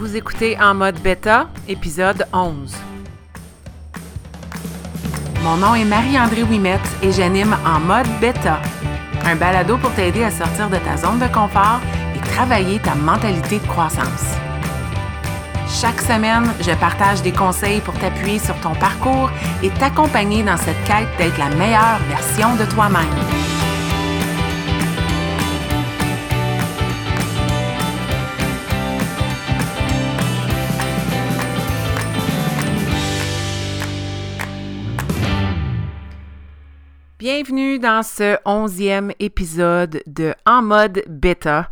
Vous écoutez En mode bêta, épisode 11. Mon nom est Marie-André Wimette et j'anime En mode bêta, un balado pour t'aider à sortir de ta zone de confort et travailler ta mentalité de croissance. Chaque semaine, je partage des conseils pour t'appuyer sur ton parcours et t'accompagner dans cette quête d'être la meilleure version de toi-même. Bienvenue dans ce onzième épisode de En mode bêta.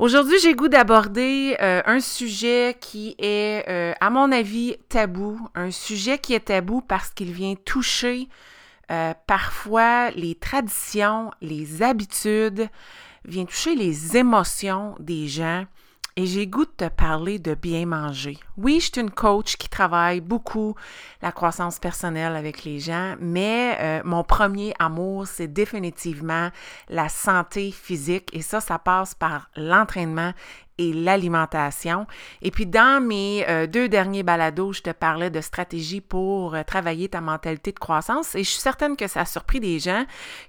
Aujourd'hui, j'ai goût d'aborder euh, un sujet qui est, euh, à mon avis, tabou. Un sujet qui est tabou parce qu'il vient toucher euh, parfois les traditions, les habitudes, vient toucher les émotions des gens et j'ai goût de te parler de bien manger. Oui, je suis une coach qui travaille beaucoup la croissance personnelle avec les gens, mais euh, mon premier amour, c'est définitivement la santé physique et ça, ça passe par l'entraînement et l'alimentation. Et puis dans mes euh, deux derniers balados, je te parlais de stratégie pour euh, travailler ta mentalité de croissance et je suis certaine que ça a surpris des gens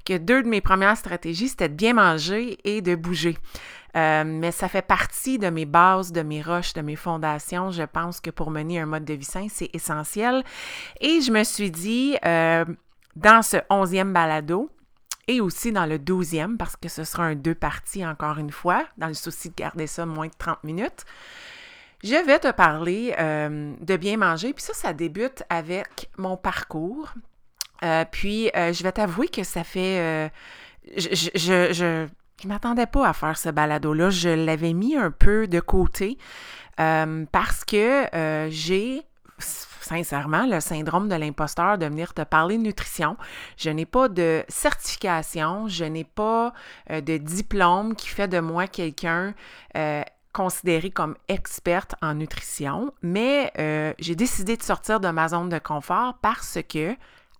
que deux de mes premières stratégies, c'était de bien manger et de bouger. Euh, mais ça fait partie de mes bases, de mes roches, de mes fondations. Je pense que pour mener un mode de vie sain, c'est essentiel. Et je me suis dit, euh, dans ce onzième balado, et aussi dans le douzième, parce que ce sera un deux parties encore une fois, dans le souci de garder ça moins de 30 minutes, je vais te parler euh, de bien manger. Puis ça, ça débute avec mon parcours. puis je vais t'avouer que ça fait... je, je je m'attendais pas à faire ce balado-là. Je l'avais mis un peu de côté euh, parce que euh, j'ai sincèrement le syndrome de l'imposteur de venir te parler de nutrition. Je n'ai pas de certification, je n'ai pas euh, de diplôme qui fait de moi quelqu'un considéré comme experte en nutrition, mais j'ai décidé de sortir de ma zone de confort parce que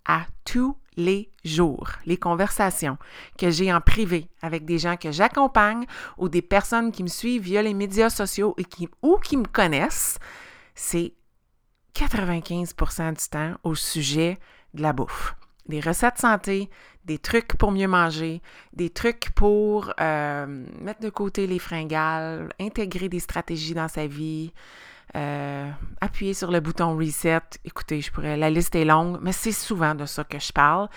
à tous les jours, les conversations que j'ai en privé avec des gens que j'accompagne ou des personnes qui me suivent via les médias sociaux ou qui me connaissent, c'est 95% du temps au sujet de la bouffe. Des recettes santé, des trucs pour mieux manger, des trucs pour euh, mettre de côté les fringales, intégrer des stratégies dans sa vie, euh, appuyer sur le bouton reset. Écoutez, je pourrais, la liste est longue, mais c'est souvent de ça que je parle.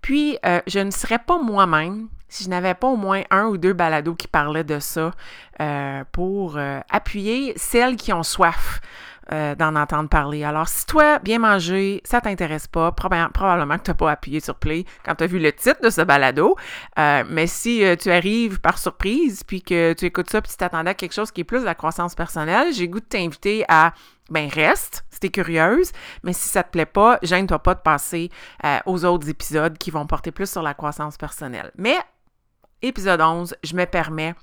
Puis, euh, je ne serais pas moi-même si je n'avais pas au moins un ou deux balados qui parlaient de ça euh, pour appuyer celles qui ont soif. Euh, d'en entendre parler. Alors, si toi, bien manger, ça t'intéresse pas, probablement que tu n'as pas appuyé sur play quand tu as vu le titre de ce balado. Euh, mais si euh, tu arrives par surprise, puis que tu écoutes ça, puis tu t'attendais à quelque chose qui est plus de la croissance personnelle, j'ai goût de t'inviter à ben reste si t'es curieuse, mais si ça te plaît pas, gêne-toi pas de passer aux autres épisodes qui vont porter plus sur la croissance personnelle. Mais épisode 11, je me permets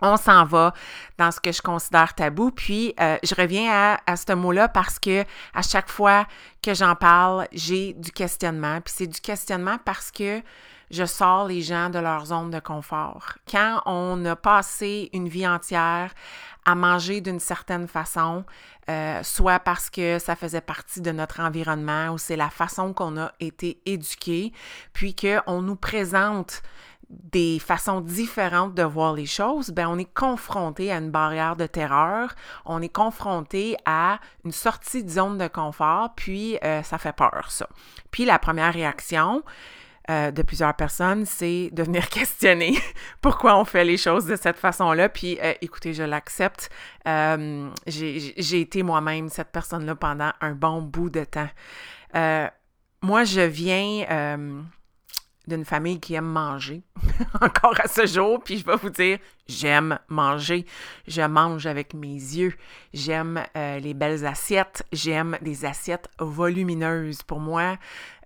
on s'en va dans ce que je considère tabou. Puis, euh, je reviens à, ce mot-là parce que à chaque fois que j'en parle, j'ai du questionnement. Puis, c'est du questionnement parce que je sors les gens de leur zone de confort. Quand on a passé une vie entière à manger d'une certaine façon, euh, soit parce que ça faisait partie de notre environnement ou c'est la façon qu'on a été éduqué, puis qu'on nous présente des façons différentes de voir les choses, ben on est confronté à une barrière de terreur, on est confronté à une sortie de zone de confort, puis euh, ça fait peur, ça. Puis la première réaction euh, de plusieurs personnes, c'est de venir questionner pourquoi on fait les choses de cette façon-là. Puis euh, écoutez, je l'accepte. J'ai été moi-même cette personne-là pendant un bon bout de temps. moi, je viens d'une famille qui aime manger, encore à ce jour, puis je vais vous dire, j'aime manger, je mange avec mes yeux, j'aime euh, les belles assiettes, j'aime des assiettes volumineuses. Pour moi,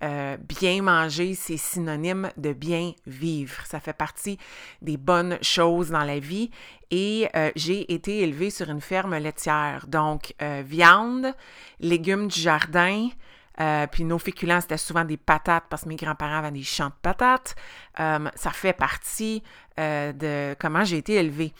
euh, bien manger, c'est synonyme de bien vivre. Ça fait partie des bonnes choses dans la vie. Et euh, j'ai été élevée sur une ferme laitière, donc viande, légumes du jardin, Euh, puis nos féculents, c'était souvent des patates parce que mes grands-parents avaient des champs de patates. Euh, ça fait partie de comment j'ai été élevée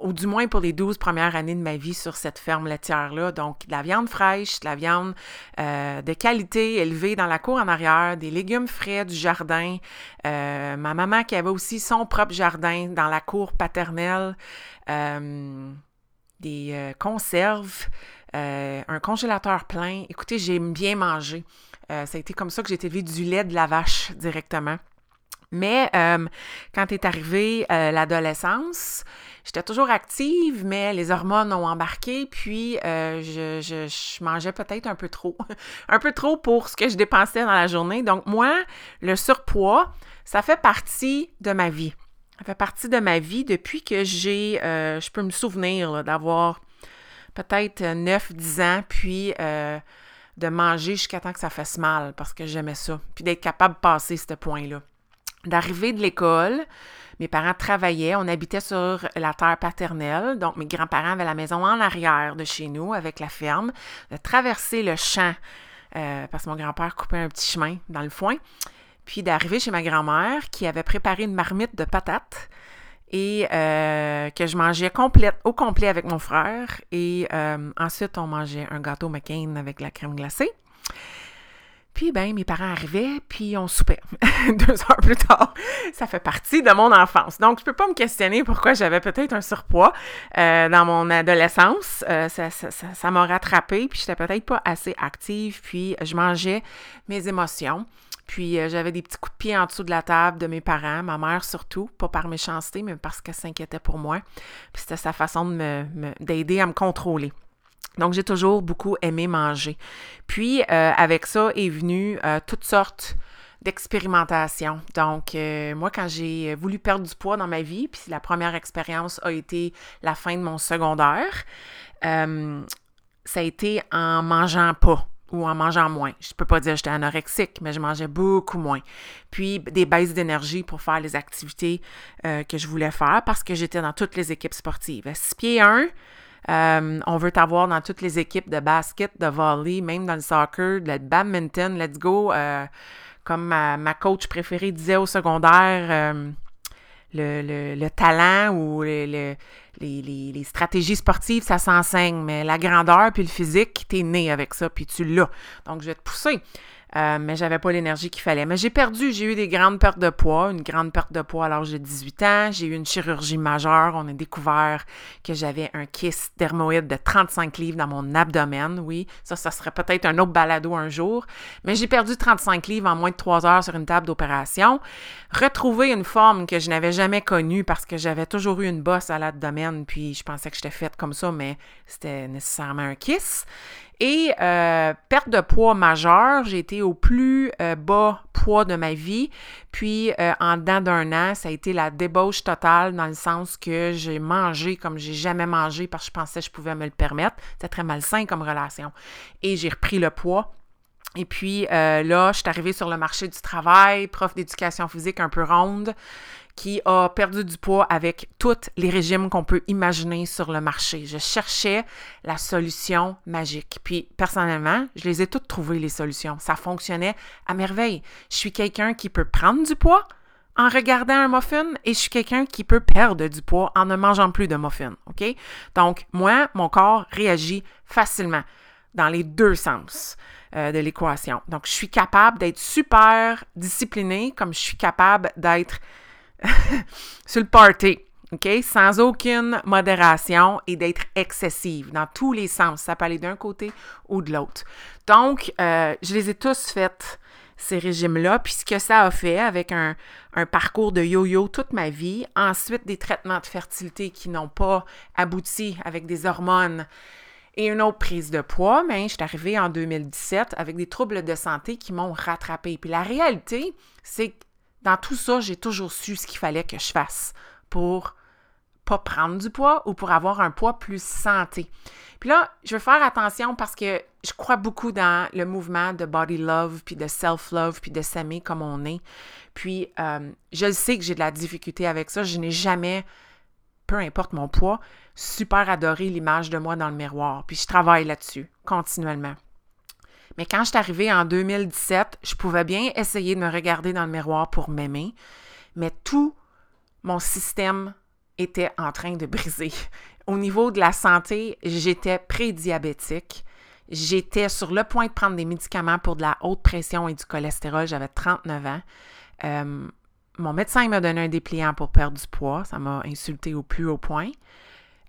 ou du moins pour les 12 premières années de ma vie sur cette ferme laitière-là. Donc, de la viande fraîche, de la viande de qualité élevée dans la cour en arrière, des légumes frais du jardin. ma maman qui avait aussi son propre jardin dans la cour paternelle. des conserves. Euh, un congélateur plein. Écoutez, j'aime bien manger. Euh, ça a été comme ça que j'ai été du lait de la vache directement. Mais euh, quand est arrivée l'adolescence, j'étais toujours active, mais les hormones ont embarqué, puis je, mangeais peut-être un peu trop. un peu trop pour ce que je dépensais dans la journée. Donc moi, le surpoids, ça fait partie de ma vie. Ça fait partie de ma vie depuis que j'ai, je peux me souvenir d'avoir peut-être 9-10 ans, puis euh, de manger jusqu'à temps que ça fasse mal parce que j'aimais ça, puis d'être capable de passer ce point-là. D'arriver de l'école, mes parents travaillaient, on habitait sur la terre paternelle, donc mes grands-parents avaient la maison en arrière de chez nous avec la ferme, de traverser le champ, euh, parce que mon grand-père coupait un petit chemin dans le foin, puis d'arriver chez ma grand-mère qui avait préparé une marmite de patates et euh, que je mangeais au complet avec mon frère. Et euh, ensuite, on mangeait un gâteau McCain avec la crème glacée. Puis, ben, mes parents arrivaient, puis on soupait deux heures plus tard. Ça fait partie de mon enfance. Donc, je peux pas me questionner pourquoi j'avais peut-être un surpoids euh, dans mon adolescence. ça m'a rattrapé, puis j'étais peut-être pas assez active, puis je mangeais mes émotions. Puis euh, j'avais des petits coups de pied en dessous de la table de mes parents, ma mère surtout, pas par méchanceté, mais parce qu'elle s'inquiétait pour moi. Puis c'était sa façon d'aider à me contrôler. Donc j'ai toujours beaucoup aimé manger. Puis euh, avec ça est venu euh, toutes sortes d'expérimentation. Donc, moi, quand j'ai voulu perdre du poids dans ma vie, puis la première expérience a été la fin de mon secondaire, ça a été en mangeant pas ou en mangeant moins. Je peux pas dire que j'étais anorexique, mais je mangeais beaucoup moins. Puis des baisses d'énergie pour faire les activités euh, que je voulais faire parce que j'étais dans toutes les équipes sportives. 6 pieds 1, euh, on veut t'avoir dans toutes les équipes de basket, de volley, même dans le soccer, de badminton, let's go. Euh, comme ma, coach préférée disait au secondaire, le, talent ou le les, stratégies sportives, ça s'enseigne, mais la grandeur puis le physique, t'es né avec ça, puis tu l'as. Donc, je vais te pousser. Euh, mais j'avais pas l'énergie qu'il fallait. Mais j'ai perdu, j'ai eu des grandes pertes de poids, une grande perte de poids à l'âge de 18 ans. J'ai eu une chirurgie majeure. On a découvert que j'avais un kyste dermoïde de 35 livres dans mon abdomen. Oui, ça, ça serait peut-être un autre balado un jour. Mais j'ai perdu 35 livres en moins de 3 heures sur une table d'opération. Retrouver une forme que je n'avais jamais connue parce que j'avais toujours eu une bosse à l'abdomen, puis je pensais que j'étais faite comme ça, mais c'était nécessairement un kiss. Et euh, perte de poids majeure, j'ai été au plus euh, bas poids de ma vie. Puis euh, en dedans d'un an, ça a été la débauche totale dans le sens que j'ai mangé comme j'ai jamais mangé parce que je pensais que je pouvais me le permettre. C'était très malsain comme relation. Et j'ai repris le poids. Et puis là, je suis arrivée sur le marché du travail, prof d'éducation physique un peu ronde qui a perdu du poids avec tous les régimes qu'on peut imaginer sur le marché. Je cherchais la solution magique. Puis personnellement, je les ai toutes trouvées, les solutions. Ça fonctionnait à merveille. Je suis quelqu'un qui peut prendre du poids en regardant un muffin et je suis quelqu'un qui peut perdre du poids en ne mangeant plus de muffin. OK? Donc, moi, mon corps réagit facilement dans les deux sens. Euh, de l'équation. Donc, je suis capable d'être super disciplinée comme je suis capable d'être sur le party. OK? Sans aucune modération et d'être excessive dans tous les sens. Ça peut aller d'un côté ou de l'autre. Donc, euh, je les ai tous faites, ces régimes-là. Puis ce que ça a fait avec un, parcours de yo-yo toute ma vie, ensuite des traitements de fertilité qui n'ont pas abouti avec des hormones et une autre prise de poids, mais je suis arrivée en 2017 avec des troubles de santé qui m'ont rattrapée. Puis la réalité, c'est que dans tout ça, j'ai toujours su ce qu'il fallait que je fasse pour pas prendre du poids ou pour avoir un poids plus santé. Puis là, je veux faire attention parce que je crois beaucoup dans le mouvement de body love, puis de self-love, puis de s'aimer comme on est. Puis, euh, je sais que j'ai de la difficulté avec ça. Je n'ai jamais, peu importe mon poids, super adoré l'image de moi dans le miroir. Puis, je travaille là-dessus continuellement. Mais quand je suis arrivée en 2017, je pouvais bien essayer de me regarder dans le miroir pour m'aimer, mais tout mon système était en train de briser. Au niveau de la santé, j'étais prédiabétique. J'étais sur le point de prendre des médicaments pour de la haute pression et du cholestérol. J'avais 39 ans. Euh, mon médecin m'a donné un dépliant pour perdre du poids. Ça m'a insulté au plus haut point.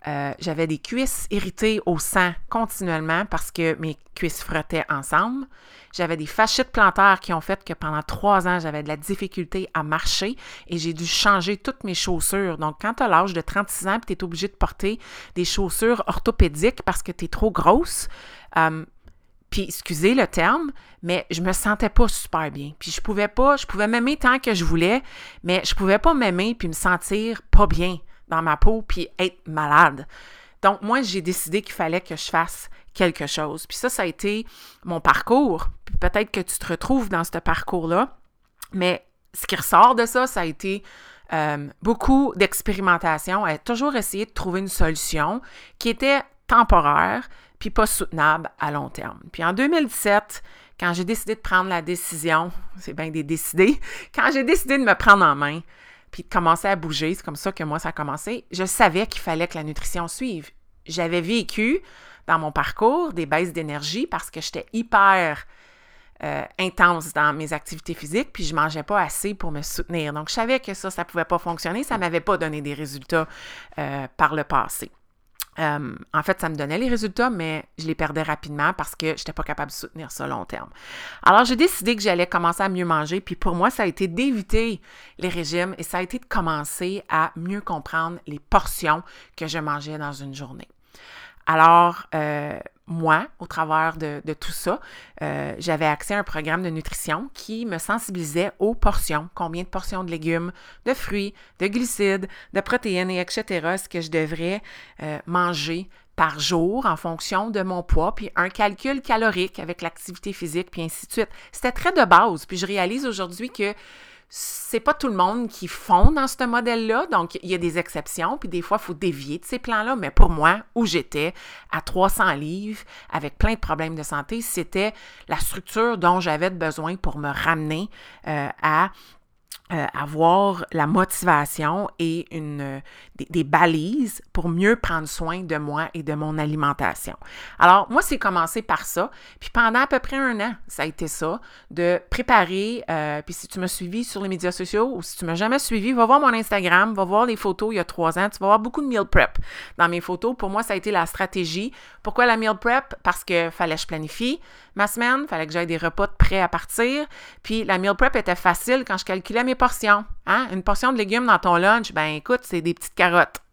Euh, j'avais des cuisses irritées au sang continuellement parce que mes cuisses frottaient ensemble. J'avais des fascites plantaires qui ont fait que pendant trois ans, j'avais de la difficulté à marcher et j'ai dû changer toutes mes chaussures. Donc, quand tu as l'âge de 36 ans et tu es obligé de porter des chaussures orthopédiques parce que tu es trop grosse, euh, puis, excusez le terme, mais je me sentais pas super bien. Puis, je pouvais pas, je pouvais m'aimer tant que je voulais, mais je pouvais pas m'aimer puis me sentir pas bien dans ma peau puis être malade. Donc, moi, j'ai décidé qu'il fallait que je fasse quelque chose. Puis ça, ça a été mon parcours. Puis peut-être que tu te retrouves dans ce parcours-là. Mais ce qui ressort de ça, ça a été euh, beaucoup d'expérimentation, a toujours essayé de trouver une solution qui était temporaire, puis pas soutenable à long terme. Puis en 2017, quand j'ai décidé de prendre la décision, c'est bien des décidés, quand j'ai décidé de me prendre en main, puis de commencer à bouger, c'est comme ça que moi ça a commencé, je savais qu'il fallait que la nutrition suive. J'avais vécu dans mon parcours des baisses d'énergie parce que j'étais hyper euh, intense dans mes activités physiques, puis je mangeais pas assez pour me soutenir. Donc, je savais que ça, ça pouvait pas fonctionner. Ça m'avait pas donné des résultats euh, par le passé. Euh, en fait, ça me donnait les résultats, mais je les perdais rapidement parce que je n'étais pas capable de soutenir ça long terme. Alors, j'ai décidé que j'allais commencer à mieux manger, puis pour moi, ça a été d'éviter les régimes et ça a été de commencer à mieux comprendre les portions que je mangeais dans une journée. Alors, euh, moi, au travers de, tout ça, euh, j'avais accès à un programme de nutrition qui me sensibilisait aux portions, combien de portions de légumes, de fruits, de glucides, de protéines et etc. ce que je devrais euh, manger par jour en fonction de mon poids, puis un calcul calorique avec l'activité physique, puis ainsi de suite. C'était très de base. Puis je réalise aujourd'hui que c'est pas tout le monde qui fond dans ce modèle-là, donc il y a des exceptions, puis des fois, il faut dévier de ces plans-là, mais pour moi, où j'étais, à 300 livres, avec plein de problèmes de santé, c'était la structure dont j'avais besoin pour me ramener euh, à euh, avoir la motivation et une, des, balises pour mieux prendre soin de moi et de mon alimentation. Alors, moi, c'est commencé par ça. Puis pendant à peu près un an, ça a été ça, de préparer. Euh, puis si tu m'as suivi sur les médias sociaux ou si tu m'as jamais suivi, va voir mon Instagram, va voir les photos il y a trois ans. Tu vas voir beaucoup de meal prep dans mes photos. Pour moi, ça a été la stratégie. Pourquoi la meal prep? Parce que fallait que je planifie ma semaine, fallait que j'aille des repas prêts à partir. Puis la meal prep était facile quand je calculais mes portions. Hein? Une portion de légumes dans ton lunch, ben écoute, c'est des petites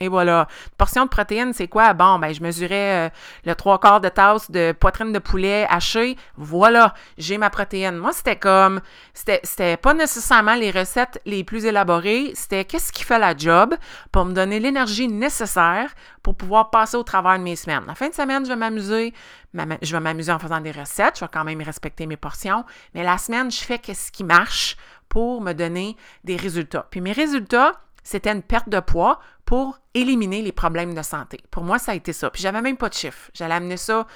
Et voilà. Une portion de protéines, c'est quoi? Bon, ben je mesurais euh, le trois quarts de tasse de poitrine de poulet haché. Voilà, j'ai ma protéine. Moi, c'était comme, c'était pas nécessairement les recettes les plus élaborées, c'était qu'est-ce qui fait la job pour me donner l'énergie nécessaire pour pouvoir passer au travers de mes semaines. La fin de semaine, je vais m'amuser, je vais m'amuser en faisant des recettes, je vais quand même respecter mes portions, mais la semaine, je fais qu'est-ce qui marche pour me donner des résultats. Puis mes résultats, c'était une perte de poids pour éliminer les problèmes de santé. Pour moi, ça a été ça. Puis j'avais même pas de chiffre. J'allais amener ça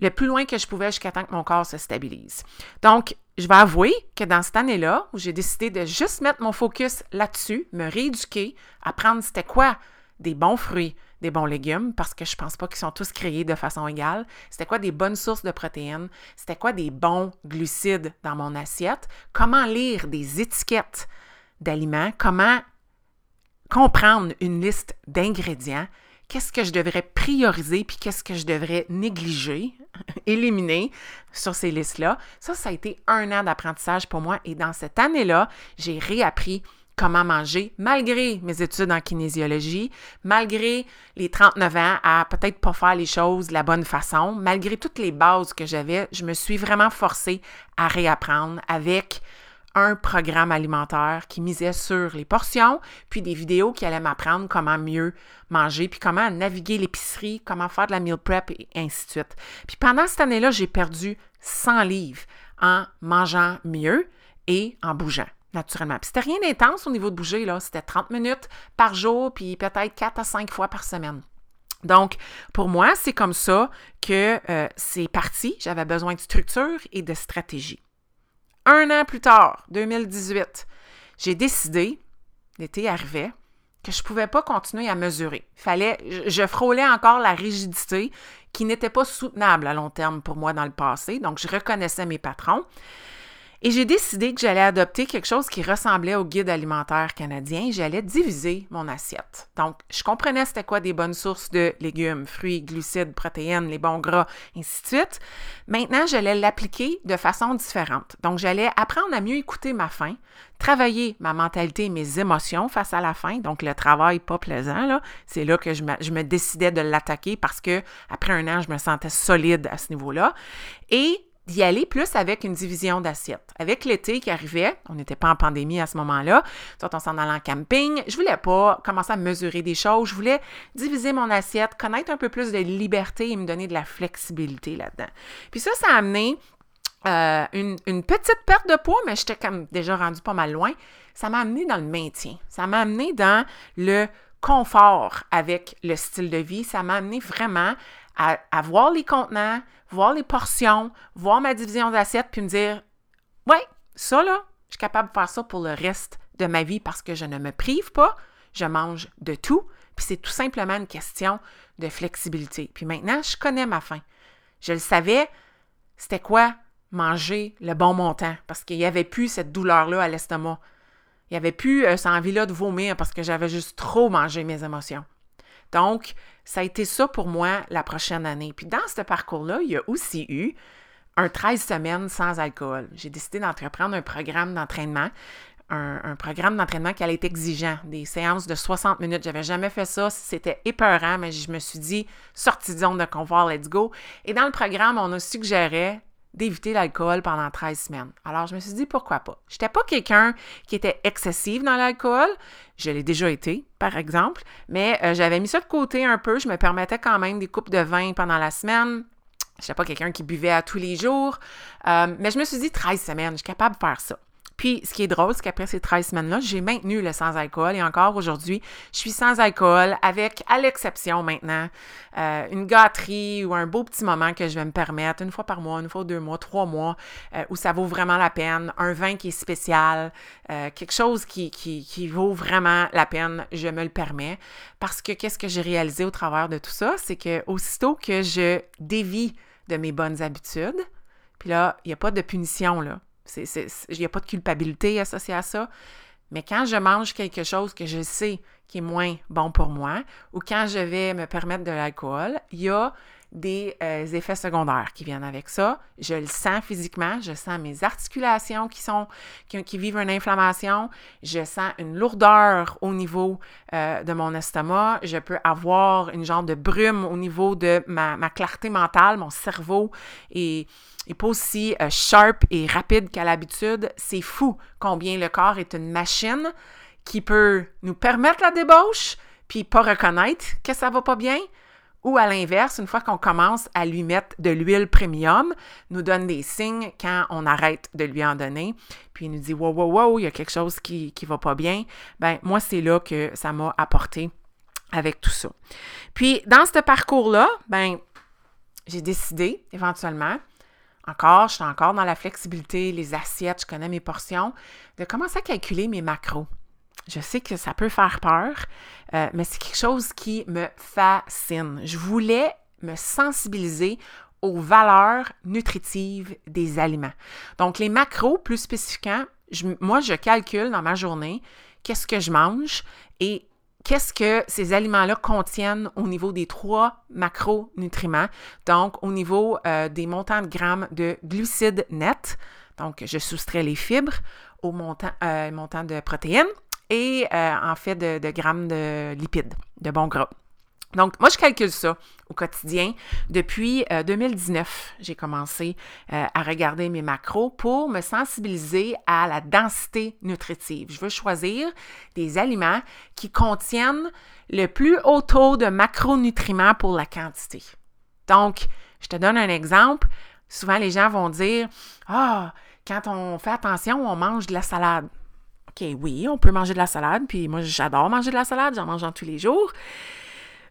le plus loin que je pouvais jusqu'à temps que mon corps se stabilise. Donc, je vais avouer que dans cette année-là, où j'ai décidé de juste mettre mon focus là-dessus, me rééduquer, apprendre c'était quoi des bons fruits, des bons légumes, parce que je pense pas qu'ils sont tous créés de façon égale. C'était quoi des bonnes sources de protéines? C'était quoi des bons glucides dans mon assiette? Comment lire des étiquettes d'aliments? Comment comprendre une liste d'ingrédients? Qu'est-ce que je devrais prioriser puis qu'est-ce que je devrais négliger, éliminer sur ces listes-là? Ça, ça a été un an d'apprentissage pour moi et dans cette année-là, j'ai réappris comment manger, malgré mes études en kinésiologie, malgré les 39 ans à peut-être pas faire les choses de la bonne façon, malgré toutes les bases que j'avais, je me suis vraiment forcée à réapprendre avec un programme alimentaire qui misait sur les portions, puis des vidéos qui allaient m'apprendre comment mieux manger, puis comment naviguer l'épicerie, comment faire de la meal prep et ainsi de suite. Puis pendant cette année-là, j'ai perdu 100 livres en mangeant mieux et en bougeant naturellement. Puis c'était rien d'intense au niveau de bouger, là. C'était 30 minutes par jour, puis peut-être 4 à 5 fois par semaine. Donc, pour moi, c'est comme ça que euh, c'est parti. J'avais besoin de structure et de stratégie. Un an plus tard, 2018, j'ai décidé, l'été arrivait, que je ne pouvais pas continuer à mesurer. Fallait, je, frôlais encore la rigidité qui n'était pas soutenable à long terme pour moi dans le passé. Donc, je reconnaissais mes patrons. Et j'ai décidé que j'allais adopter quelque chose qui ressemblait au guide alimentaire canadien. J'allais diviser mon assiette. Donc, je comprenais c'était quoi des bonnes sources de légumes, fruits, glucides, protéines, les bons gras, ainsi de suite. Maintenant, j'allais l'appliquer de façon différente. Donc, j'allais apprendre à mieux écouter ma faim, travailler ma mentalité et mes émotions face à la faim. Donc, le travail pas plaisant, là, c'est là que je me, je me décidais de l'attaquer parce que après un an, je me sentais solide à ce niveau-là. Et d'y aller plus avec une division d'assiettes. Avec l'été qui arrivait, on n'était pas en pandémie à ce moment-là, soit on s'en allait en camping, je voulais pas commencer à mesurer des choses, je voulais diviser mon assiette, connaître un peu plus de liberté et me donner de la flexibilité là-dedans. Puis ça, ça a amené euh, une, petite perte de poids, mais j'étais comme déjà rendu pas mal loin. Ça m'a amené dans le maintien. Ça m'a amené dans le confort avec le style de vie. Ça m'a amené vraiment à, voir les contenants, voir les portions, voir ma division d'assiettes, puis me dire Ouais, ça là, je suis capable de faire ça pour le reste de ma vie parce que je ne me prive pas, je mange de tout, puis c'est tout simplement une question de flexibilité. Puis maintenant, je connais ma faim. Je le savais, c'était quoi manger le bon montant? Parce qu'il n'y avait plus cette douleur-là à l'estomac. Il n'y avait plus euh, cette envie-là de vomir parce que j'avais juste trop mangé mes émotions. Donc, ça a été ça pour moi la prochaine année. Puis dans ce parcours-là, il y a aussi eu un 13 semaines sans alcool. J'ai décidé d'entreprendre un programme d'entraînement. Un, programme d'entraînement qui allait être exigeant, des séances de 60 minutes. J'avais jamais fait ça, c'était épeurant, mais je me suis dit, sortie de zone de confort, let's go. Et dans le programme, on a suggéré d'éviter l'alcool pendant 13 semaines. Alors, je me suis dit, pourquoi pas? Je n'étais pas quelqu'un qui était excessif dans l'alcool. Je l'ai déjà été, par exemple, mais euh, j'avais mis ça de côté un peu. Je me permettais quand même des coupes de vin pendant la semaine. Je n'étais pas quelqu'un qui buvait à tous les jours. Euh, mais je me suis dit, 13 semaines, je suis capable de faire ça. Puis, ce qui est drôle, c'est qu'après ces 13 semaines-là, j'ai maintenu le sans-alcool et encore aujourd'hui, je suis sans alcool avec, à l'exception maintenant, euh, une gâterie ou un beau petit moment que je vais me permettre une fois par mois, une fois deux mois, trois mois, euh, où ça vaut vraiment la peine, un vin qui est spécial, euh, quelque chose qui, qui, vaut vraiment la peine, je me le permets. Parce que qu'est-ce que j'ai réalisé au travers de tout ça? C'est que aussitôt que je dévie de mes bonnes habitudes, puis là, il n'y a pas de punition, là. Il n'y a pas de culpabilité associée à ça. Mais quand je mange quelque chose que je sais qui est moins bon pour moi, ou quand je vais me permettre de l'alcool, il y a des euh, effets secondaires qui viennent avec ça. Je le sens physiquement, je sens mes articulations qui sont qui, vivent une inflammation, je sens une lourdeur au niveau euh, de mon estomac, je peux avoir une genre de brume au niveau de ma, clarté mentale, mon cerveau et n'est pas aussi euh, sharp et rapide qu'à l'habitude. C'est fou combien le corps est une machine qui peut nous permettre la débauche, puis pas reconnaître que ça va pas bien, ou à l'inverse, une fois qu'on commence à lui mettre de l'huile premium, nous donne des signes quand on arrête de lui en donner, puis il nous dit wow, wow, wow, il y a quelque chose qui ne va pas bien. Ben moi, c'est là que ça m'a apporté avec tout ça. Puis dans ce parcours-là, ben j'ai décidé éventuellement encore, je suis encore dans la flexibilité, les assiettes, je connais mes portions, de commencer à calculer mes macros. Je sais que ça peut faire peur, euh, mais c'est quelque chose qui me fascine. Je voulais me sensibiliser aux valeurs nutritives des aliments. Donc, les macros, plus spécifiquement, moi, je calcule dans ma journée qu'est-ce que je mange et qu'est-ce que ces aliments-là contiennent au niveau des trois macronutriments, donc au niveau euh, des montants de grammes de glucides nets. Donc, je soustrais les fibres au montant, euh, montant de protéines et euh, en fait de, grammes de lipides, de bons gras. Donc, moi, je calcule ça au quotidien. Depuis 2019, euh, j'ai commencé euh, à regarder mes macros pour me sensibiliser à la densité nutritive. Je veux choisir des aliments qui contiennent le plus haut taux de macronutriments pour la quantité. Donc, je te donne un exemple. Souvent, les gens vont dire Ah, quand on fait attention, on mange de la salade. OK, oui, on peut manger de la salade, puis moi, j'adore manger de la salade, j'en mange en tous les jours.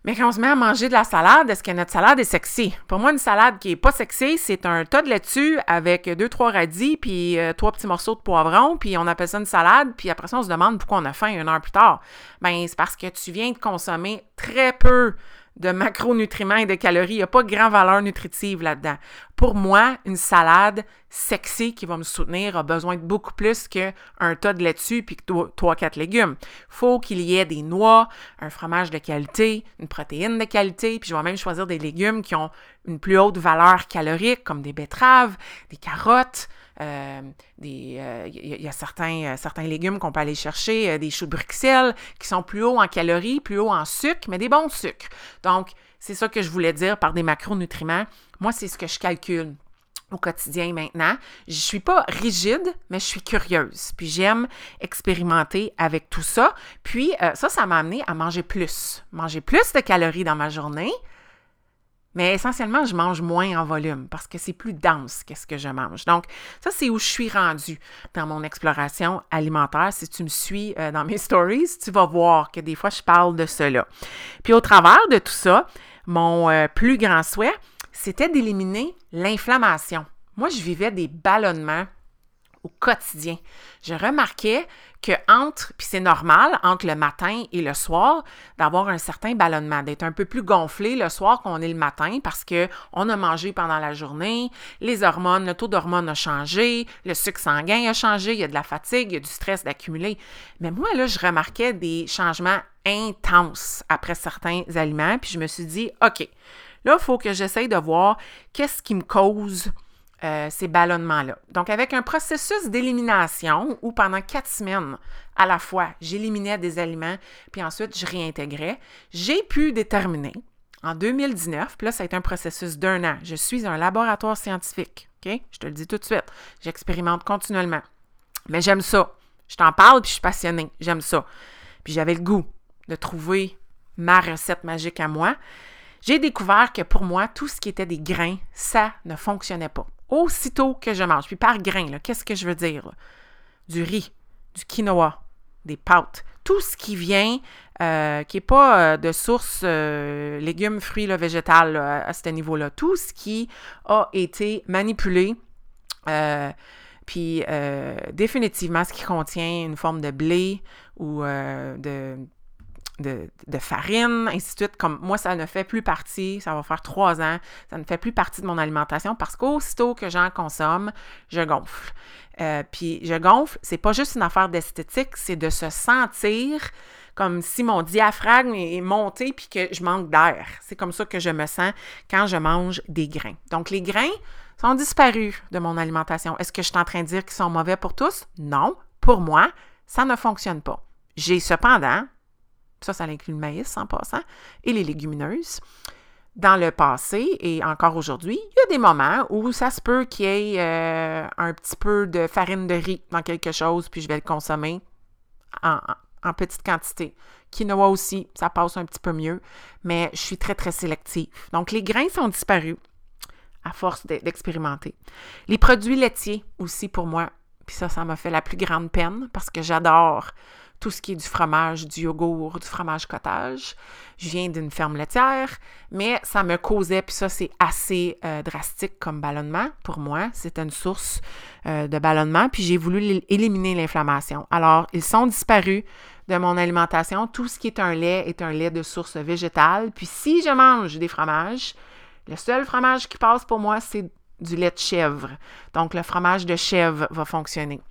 Mais quand on se met à manger de la salade, est-ce que notre salade est sexy? Pour moi, une salade qui est pas sexy, c'est un tas de laitue avec deux, trois radis, puis euh, trois petits morceaux de poivron, puis on appelle ça une salade, puis après ça, on se demande pourquoi on a faim une heure plus tard. Ben, c'est parce que tu viens de consommer très peu de macronutriments et de calories. Il n'y a pas grand valeur nutritive là-dedans. Pour moi, une salade sexy qui va me soutenir a besoin de beaucoup plus qu'un tas de laitue puis trois, quatre légumes. faut qu'il y ait des noix, un fromage de qualité, une protéine de qualité, puis je vais même choisir des légumes qui ont une plus haute valeur calorique, comme des betteraves, des carottes, euh, il euh, y, a certains, euh, certains légumes qu'on peut aller chercher, des choux de Bruxelles qui sont plus hauts en calories, plus hauts en sucre, mais des bons sucres. Donc, c'est ça que je voulais dire par des macronutriments. Moi, c'est ce que je calcule au quotidien maintenant. Je suis pas rigide, mais je suis curieuse. Puis j'aime expérimenter avec tout ça. Puis ça, ça m'a amené à manger plus. Manger plus de calories dans ma journée, mais essentiellement, je mange moins en volume parce que c'est plus dense qu'est-ce que je mange. Donc, ça, c'est où je suis rendue dans mon exploration alimentaire. Si tu me suis euh, dans mes stories, tu vas voir que des fois, je parle de cela. Puis, au travers de tout ça, mon euh, plus grand souhait, c'était d'éliminer l'inflammation. Moi, je vivais des ballonnements au quotidien. Je remarquais que entre, puis c'est normal, entre le matin et le soir, d'avoir un certain ballonnement, d'être un peu plus gonflé le soir qu'on est le matin parce qu'on a mangé pendant la journée, les hormones, le taux d'hormones a changé, le sucre sanguin a changé, il y a de la fatigue, il y a du stress d'accumuler. Mais moi, là, je remarquais des changements intenses après certains aliments, puis je me suis dit, OK, là, il faut que j'essaye de voir qu'est-ce qui me cause euh, ces ballonnements-là. Donc, avec un processus d'élimination où pendant quatre semaines à la fois, j'éliminais des aliments, puis ensuite je réintégrais, j'ai pu déterminer en 2019, puis là, ça a été un processus d'un an. Je suis un laboratoire scientifique, OK? Je te le dis tout de suite. J'expérimente continuellement. Mais j'aime ça. Je t'en parle, puis je suis passionnée. J'aime ça. Puis j'avais le goût de trouver ma recette magique à moi. J'ai découvert que pour moi, tout ce qui était des grains, ça ne fonctionnait pas aussitôt que je mange. Puis par grain, qu'est-ce que je veux dire? Du riz, du quinoa, des pâtes, tout ce qui vient, euh, qui n'est pas euh, de source euh, légumes, fruits, là, végétal à ce niveau-là, tout ce qui a été manipulé, puis définitivement ce qui contient une forme de blé ou de de, farine, ainsi de suite. Comme moi, ça ne fait plus partie, ça va faire trois ans, ça ne fait plus partie de mon alimentation parce qu'aussitôt que j'en consomme, je gonfle. Euh, puis je gonfle, c'est pas juste une affaire d'esthétique, c'est de se sentir comme si mon diaphragme est monté puis que je manque d'air. C'est comme ça que je me sens quand je mange des grains. Donc les grains sont disparus de mon alimentation. Est-ce que je suis en train de dire qu'ils sont mauvais pour tous? Non. Pour moi, ça ne fonctionne pas. J'ai cependant ça, ça inclut le maïs en passant, et les légumineuses. Dans le passé et encore aujourd'hui, il y a des moments où ça se peut qu'il y ait euh, un petit peu de farine de riz dans quelque chose, puis je vais le consommer en, petite quantité. Quinoa aussi, ça passe un petit peu mieux, mais je suis très, très sélective. Donc, les grains sont disparus à force d'expérimenter. Les produits laitiers aussi, pour moi, puis ça, ça m'a fait la plus grande peine parce que j'adore tout ce qui est du fromage, du yogourt, du fromage cottage. Je viens d'une ferme laitière, mais ça me causait, puis ça c'est assez euh, drastique comme ballonnement pour moi. C'était une source euh, de ballonnement, puis j'ai voulu éliminer l'inflammation. Alors, ils sont disparus de mon alimentation. Tout ce qui est un lait est un lait de source végétale. Puis si je mange des fromages, le seul fromage qui passe pour moi, c'est du lait de chèvre. Donc, le fromage de chèvre va fonctionner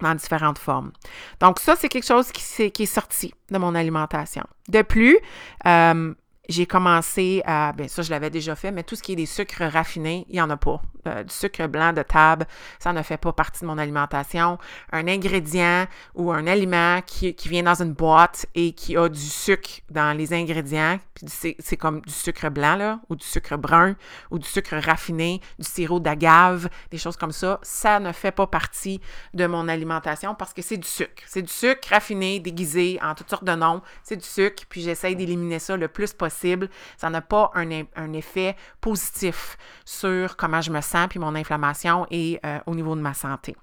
dans différentes formes. Donc ça, c'est quelque chose qui, est, sorti de mon alimentation. De plus, euh, j'ai commencé à, bien ça je l'avais déjà fait, mais tout ce qui est des sucres raffinés, il n'y en a pas. Euh, du sucre blanc de table, ça ne fait pas partie de mon alimentation. Un ingrédient ou un aliment qui, qui vient dans une boîte et qui a du sucre dans les ingrédients, c'est comme du sucre blanc là, ou du sucre brun, ou du sucre raffiné, du sirop d'agave, des choses comme ça, ça ne fait pas partie de mon alimentation parce que c'est du sucre. C'est du sucre raffiné, déguisé en toutes sortes de noms. C'est du sucre, puis j'essaye d'éliminer ça le plus possible ça n'a pas un, effet positif sur comment je me sens puis mon inflammation et euh, au niveau de ma santé.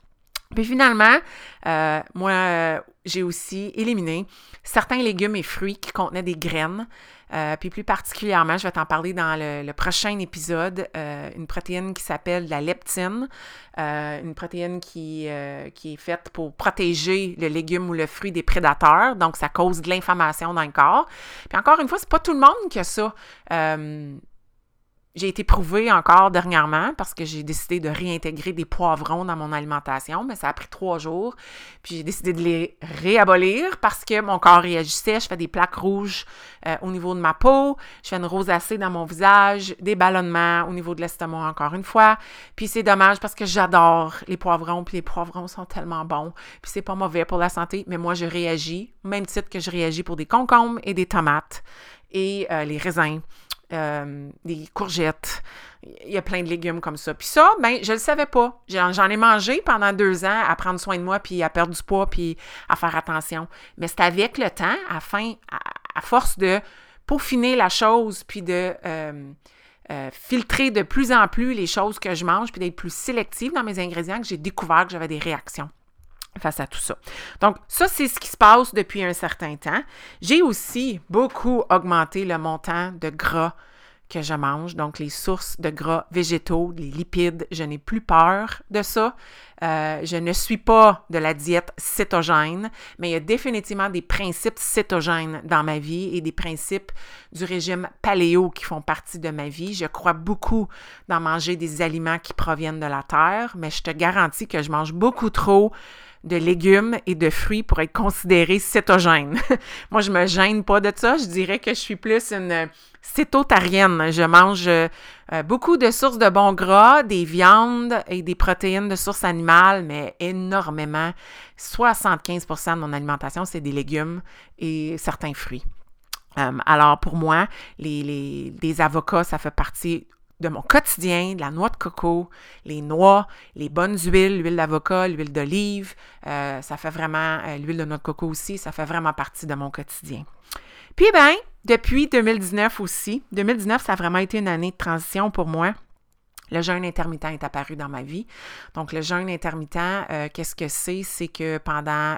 Puis finalement, euh, moi, j'ai aussi éliminé certains légumes et fruits qui contenaient des graines. Euh, puis plus particulièrement, je vais t'en parler dans le, prochain épisode, euh, une protéine qui s'appelle la leptine, une protéine qui, qui est faite pour protéger le légume ou le fruit des prédateurs, donc ça cause de l'inflammation dans le corps. Puis encore une fois, c'est pas tout le monde qui a ça j'ai été prouvée encore dernièrement parce que j'ai décidé de réintégrer des poivrons dans mon alimentation, mais ça a pris trois jours. Puis j'ai décidé de les réabolir parce que mon corps réagissait. Je fais des plaques rouges euh, au niveau de ma peau, je fais une rosacée dans mon visage, des ballonnements au niveau de l'estomac encore une fois. Puis c'est dommage parce que j'adore les poivrons, puis les poivrons sont tellement bons. Puis c'est pas mauvais pour la santé, mais moi je réagis, même titre que je réagis pour des concombres et des tomates et euh, les raisins. Euh, des courgettes. Il y a plein de légumes comme ça. Puis ça, ben, je le savais pas. J'en ai mangé pendant deux ans à prendre soin de moi, puis à perdre du poids, puis à faire attention. Mais c'est avec le temps, afin, à, force de peaufiner la chose, puis de euh, euh, filtrer de plus en plus les choses que je mange, puis d'être plus sélective dans mes ingrédients, que j'ai découvert que j'avais des réactions face à tout ça. Donc, ça, c'est ce qui se passe depuis un certain temps. J'ai aussi beaucoup augmenté le montant de gras que je mange, donc les sources de gras végétaux, les lipides. Je n'ai plus peur de ça. Euh, je ne suis pas de la diète cétogène, mais il y a définitivement des principes cétogènes dans ma vie et des principes du régime paléo qui font partie de ma vie. Je crois beaucoup dans manger des aliments qui proviennent de la terre, mais je te garantis que je mange beaucoup trop de légumes et de fruits pour être considéré cétogène. Moi, je me gêne pas de ça. Je dirais que je suis plus une cétotarienne. Je mange euh, beaucoup de sources de bons gras, des viandes et des protéines de source animale, mais énormément. 75% de mon alimentation, c'est des légumes et certains fruits. Euh, alors pour moi, les, avocats, ça fait partie de mon quotidien, de la noix de coco, les noix, les bonnes huiles, l'huile d'avocat, l'huile d'olive. Euh, ça fait vraiment, euh, l'huile de noix de coco aussi, ça fait vraiment partie de mon quotidien. Puis, ben, depuis 2019 aussi, 2019, ça a vraiment été une année de transition pour moi. Le jeûne intermittent est apparu dans ma vie. Donc, le jeûne intermittent, euh, qu'est-ce que c'est? C'est que pendant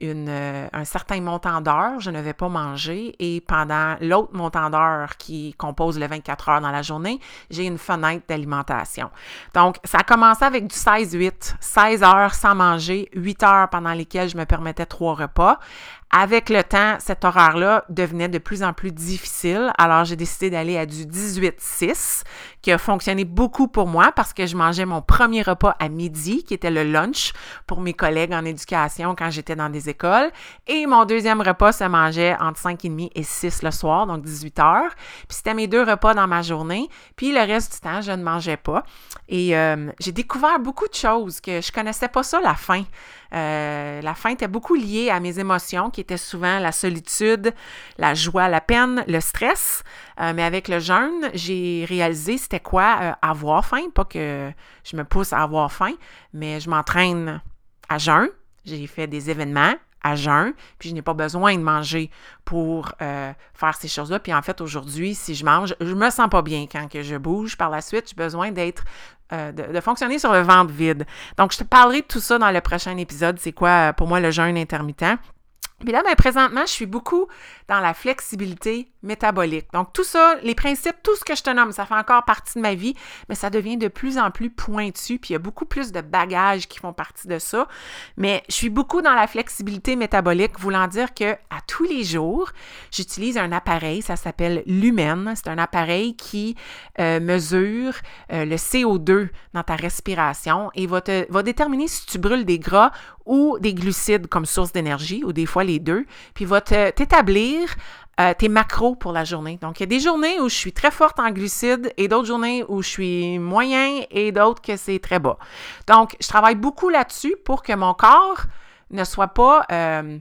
une, euh, un certain montant d'heures, je ne vais pas manger et pendant l'autre montant d'heures qui compose les 24 heures dans la journée, j'ai une fenêtre d'alimentation. Donc, ça a commencé avec du 16-8, 16 heures sans manger, 8 heures pendant lesquelles je me permettais trois repas. Avec le temps, cet horaire-là devenait de plus en plus difficile. Alors, j'ai décidé d'aller à du 18-6, qui a fonctionné beaucoup pour moi parce que je mangeais mon premier repas à midi, qui était le lunch pour mes collègues en éducation quand j'étais dans des écoles. Et mon deuxième repas se mangeait entre 5h30 et 6 le soir, donc 18 heures. Puis c'était mes deux repas dans ma journée. Puis le reste du temps, je ne mangeais pas. Et euh, j'ai découvert beaucoup de choses que je connaissais pas ça la faim. Euh, la faim était beaucoup liée à mes émotions, qui étaient souvent la solitude, la joie, la peine, le stress. Euh, mais avec le jeûne, j'ai réalisé c'était quoi avoir faim. Pas que je me pousse à avoir faim, mais je m'entraîne à jeûn. J'ai fait des événements à jeun, puis je n'ai pas besoin de manger pour euh, faire ces choses-là. Puis en fait, aujourd'hui, si je mange, je me sens pas bien quand que je bouge. Par la suite, j'ai besoin d'être, euh, de, de, fonctionner sur le ventre vide. Donc, je te parlerai de tout ça dans le prochain épisode. C'est quoi euh, pour moi le jeûne intermittent. Puis là, ben, présentement, je suis beaucoup dans la flexibilité métabolique. Donc, tout ça, les principes, tout ce que je te nomme, ça fait encore partie de ma vie, mais ça devient de plus en plus pointu, puis il y a beaucoup plus de bagages qui font partie de ça. Mais je suis beaucoup dans la flexibilité métabolique, voulant dire que à tous les jours, j'utilise un appareil, ça s'appelle Lumen. C'est un appareil qui euh, mesure euh, le CO2 dans ta respiration et va, te, va déterminer si tu brûles des gras ou des glucides comme source d'énergie, ou des fois les deux, puis va t'établir euh, tes macros pour la journée. Donc, il y a des journées où je suis très forte en glucides et d'autres journées où je suis moyen et d'autres que c'est très bas. Donc, je travaille beaucoup là-dessus pour que mon corps ne soit pas euh,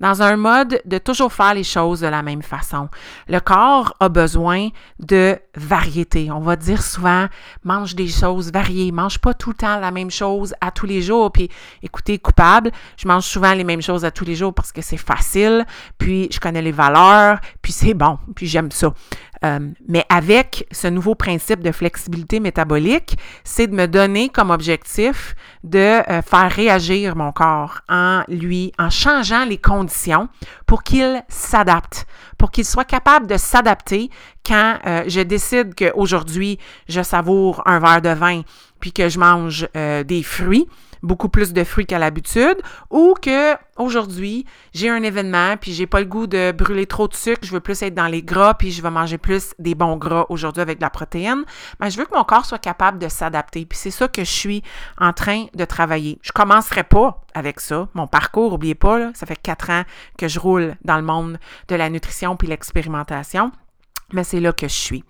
dans un mode de toujours faire les choses de la même façon. Le corps a besoin de variété. On va dire souvent, mange des choses variées, mange pas tout le temps la même chose à tous les jours. Puis, écoutez, coupable, je mange souvent les mêmes choses à tous les jours parce que c'est facile, puis je connais les valeurs, puis c'est bon, puis j'aime ça. Euh, mais avec ce nouveau principe de flexibilité métabolique, c'est de me donner comme objectif de euh, faire réagir mon corps en lui, en changeant les conditions pour qu'il s'adapte, pour qu'il soit capable de s'adapter quand euh, je décide qu'aujourd'hui, je savoure un verre de vin puis que je mange des fruits beaucoup plus de fruits qu'à l'habitude, ou que aujourd'hui, j'ai un événement, puis j'ai pas le goût de brûler trop de sucre, je veux plus être dans les gras, puis je vais manger plus des bons gras aujourd'hui avec de la protéine, mais ben, je veux que mon corps soit capable de s'adapter. Puis c'est ça que je suis en train de travailler. Je commencerai pas avec ça. Mon parcours, n'oubliez pas, là, ça fait quatre ans que je roule dans le monde de la nutrition puis l'expérimentation, mais c'est là que je suis.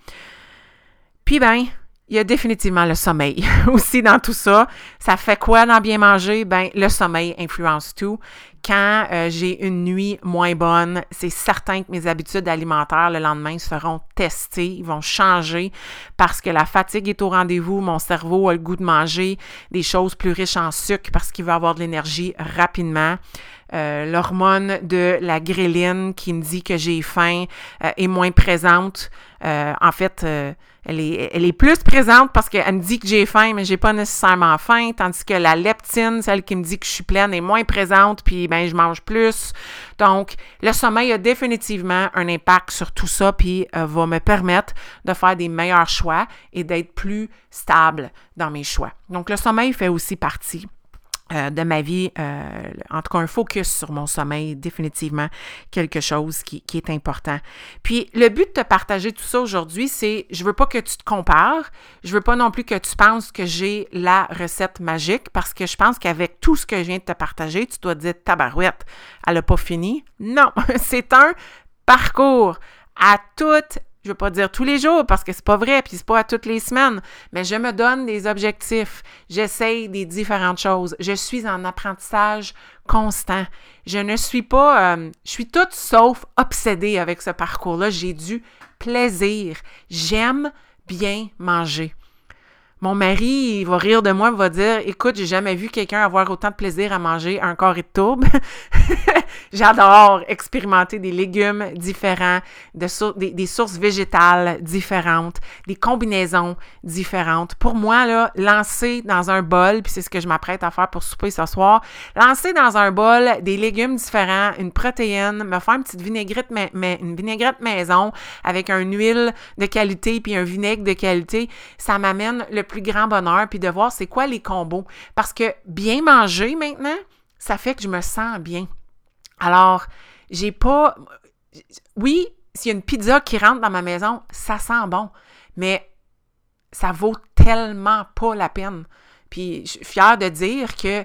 Puis ben, il y a définitivement le sommeil aussi dans tout ça. Ça fait quoi dans bien manger? Ben, le sommeil influence tout. Quand euh, j'ai une nuit moins bonne, c'est certain que mes habitudes alimentaires le lendemain seront testées, ils vont changer parce que la fatigue est au rendez-vous, mon cerveau a le goût de manger des choses plus riches en sucre parce qu'il veut avoir de l'énergie rapidement. Euh, l'hormone de la gréline qui me dit que j'ai faim euh, est moins présente. en fait, elle est, plus présente parce qu'elle me dit que j'ai faim, mais j'ai pas nécessairement faim, tandis que la leptine, celle qui me dit que je suis pleine, est moins présente, puis ben je mange plus. Donc, le sommeil a définitivement un impact sur tout ça, puis euh, va me permettre de faire des meilleurs choix et d'être plus stable dans mes choix. Donc, le sommeil fait aussi partie euh, de ma vie, euh, en tout cas un focus sur mon sommeil, définitivement quelque chose qui, qui, est important. Puis le but de te partager tout ça aujourd'hui, c'est je veux pas que tu te compares, je veux pas non plus que tu penses que j'ai la recette magique parce que je pense qu'avec tout ce que je viens de te partager, tu dois te dire tabarouette, elle n'a pas fini. Non, c'est un parcours à toutes je veux pas dire tous les jours parce que c'est pas vrai, puis c'est pas à toutes les semaines, mais je me donne des objectifs. J'essaye des différentes choses. Je suis en apprentissage constant. Je ne suis pas, euh, je suis toute sauf obsédée avec ce parcours-là. J'ai du plaisir. J'aime bien manger. Mon mari, va rire de moi, va dire Écoute, j'ai jamais vu quelqu'un avoir autant de plaisir à manger un corps et de tourbe. J'adore expérimenter des légumes différents, de des, sources végétales différentes, des combinaisons différentes. Pour moi, là, lancer dans un bol, puis c'est ce que je m'apprête à faire pour souper ce soir, lancer dans un bol des légumes différents, une protéine, me faire une petite vinaigrette, vinaigrette maison avec une huile de qualité puis un vinaigre de qualité, ça m'amène le plus grand bonheur, puis de voir c'est quoi les combos. Parce que bien manger maintenant, ça fait que je me sens bien. Alors, j'ai pas. Oui, s'il y a une pizza qui rentre dans ma maison, ça sent bon, mais ça vaut tellement pas la peine. Puis je suis fière de dire que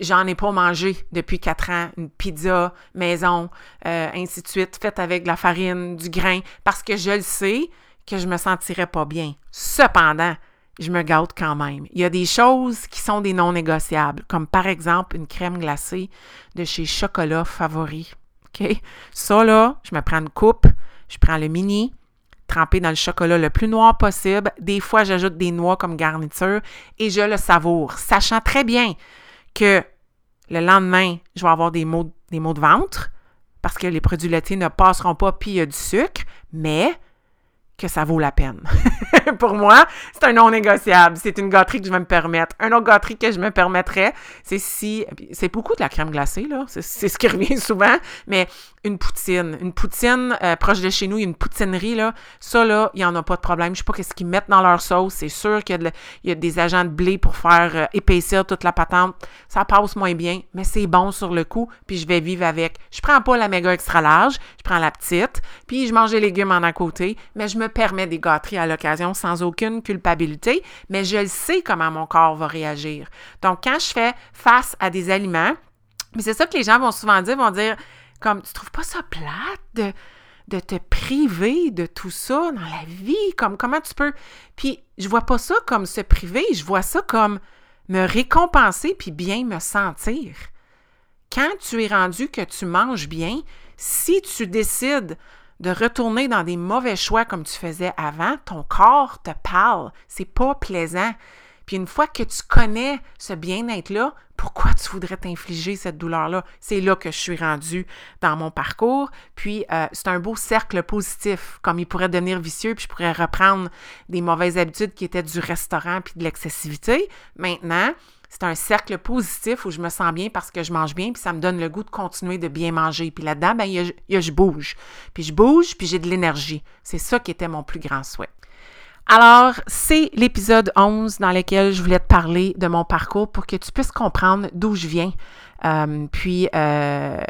j'en ai pas mangé depuis quatre ans, une pizza maison, euh, ainsi de suite, faite avec de la farine, du grain, parce que je le sais que je me sentirais pas bien. Cependant, je me gâte quand même. Il y a des choses qui sont des non négociables, comme par exemple une crème glacée de chez Chocolat Favori. OK? Ça, là, je me prends une coupe, je prends le mini, trempé dans le chocolat le plus noir possible. Des fois, j'ajoute des noix comme garniture et je le savoure, sachant très bien que le lendemain, je vais avoir des maux, des maux de ventre parce que les produits laitiers ne passeront pas, puis il y a du sucre, mais que ça vaut la peine. pour moi, c'est un non négociable. C'est une gâterie que je vais me permettre. Un autre gâterie que je me permettrais, c'est si. C'est beaucoup de la crème glacée, là. C'est ce qui revient souvent, mais une poutine. Une poutine euh, proche de chez nous, il y a une poutinerie, là. Ça, là, il n'y en a pas de problème. Je sais pas qu'est-ce qu'ils mettent dans leur sauce. C'est sûr qu'il y, a des agents de blé pour faire euh, épaissir toute la patente. Ça passe moins bien, mais c'est bon sur le coup, puis je vais vivre avec. Je prends pas la méga extra large, je prends la petite, puis je mange les légumes en à côté, mais je me permets des gâteries à l'occasion sans aucune culpabilité, mais je le sais comment mon corps va réagir. Donc, quand je fais face à des aliments, mais c'est ça que les gens vont souvent dire, vont dire, comme, tu trouves pas ça plate de, te priver de tout ça dans la vie? Comme, comment tu peux... Puis, je vois pas ça comme se priver, je vois ça comme me récompenser puis bien me sentir. Quand tu es rendu que tu manges bien, si tu décides de retourner dans des mauvais choix comme tu faisais avant, ton corps te parle. C'est pas plaisant. Puis une fois que tu connais ce bien-être-là, pourquoi tu voudrais t'infliger cette douleur-là? C'est là que je suis rendue dans mon parcours. Puis euh, c'est un beau cercle positif, comme il pourrait devenir vicieux, puis je pourrais reprendre des mauvaises habitudes qui étaient du restaurant puis de l'excessivité. Maintenant, c'est un cercle positif où je me sens bien parce que je mange bien, puis ça me donne le goût de continuer de bien manger. Puis là-dedans, ben, il y a, je bouge. Puis je bouge, puis j'ai de l'énergie. C'est ça qui était mon plus grand souhait. Alors, c'est l'épisode 11 dans lequel je voulais te parler de mon parcours pour que tu puisses comprendre d'où je viens, euh, puis euh,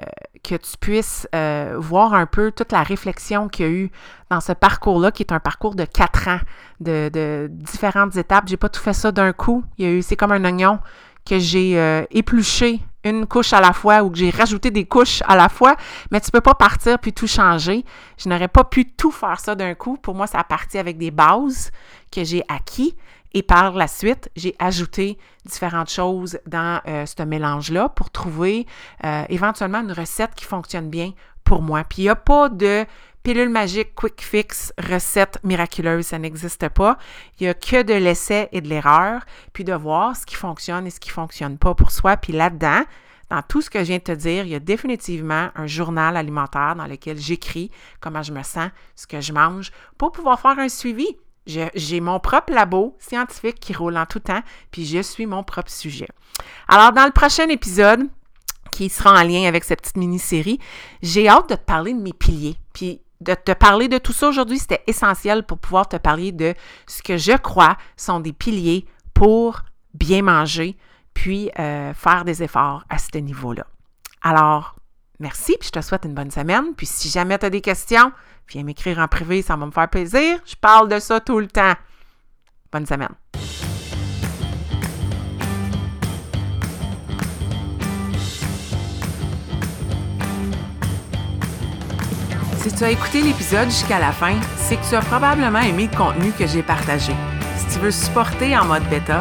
que tu puisses euh, voir un peu toute la réflexion qu'il y a eu dans ce parcours-là, qui est un parcours de quatre ans, de, différentes étapes. J'ai pas tout fait ça d'un coup. Il y a eu, c'est comme un oignon que j'ai épluché une couche à la fois ou que j'ai rajouté des couches à la fois, mais tu peux pas partir puis tout changer. Je n'aurais pas pu tout faire ça d'un coup. Pour moi, ça a parti avec des bases que j'ai acquis et par la suite, j'ai ajouté différentes choses dans euh, ce mélange-là pour trouver euh, éventuellement une recette qui fonctionne bien pour moi. Puis il n'y a pas de pilule magique, quick fix, recette miraculeuse, ça n'existe pas. Il n'y a que de l'essai et de l'erreur, puis de voir ce qui fonctionne et ce qui ne fonctionne pas pour soi. Puis là-dedans, dans tout ce que je viens de te dire, il y a définitivement un journal alimentaire dans lequel j'écris comment je me sens, ce que je mange, pour pouvoir faire un suivi. J'ai mon propre labo scientifique qui roule en tout temps, puis je suis mon propre sujet. Alors, dans le prochain épisode, qui sera en lien avec cette petite mini-série, j'ai hâte de te parler de mes piliers. Puis de te parler de tout ça aujourd'hui, c'était essentiel pour pouvoir te parler de ce que je crois sont des piliers pour bien manger, puis euh, faire des efforts à ce niveau-là. Alors, merci, puis je te souhaite une bonne semaine. Puis si jamais tu as des questions, viens m'écrire en privé, ça va me faire plaisir. Je parle de ça tout le temps. Bonne semaine. Si tu as écouté l'épisode jusqu'à la fin, c'est que tu as probablement aimé le contenu que j'ai partagé. Si tu veux supporter en mode bêta,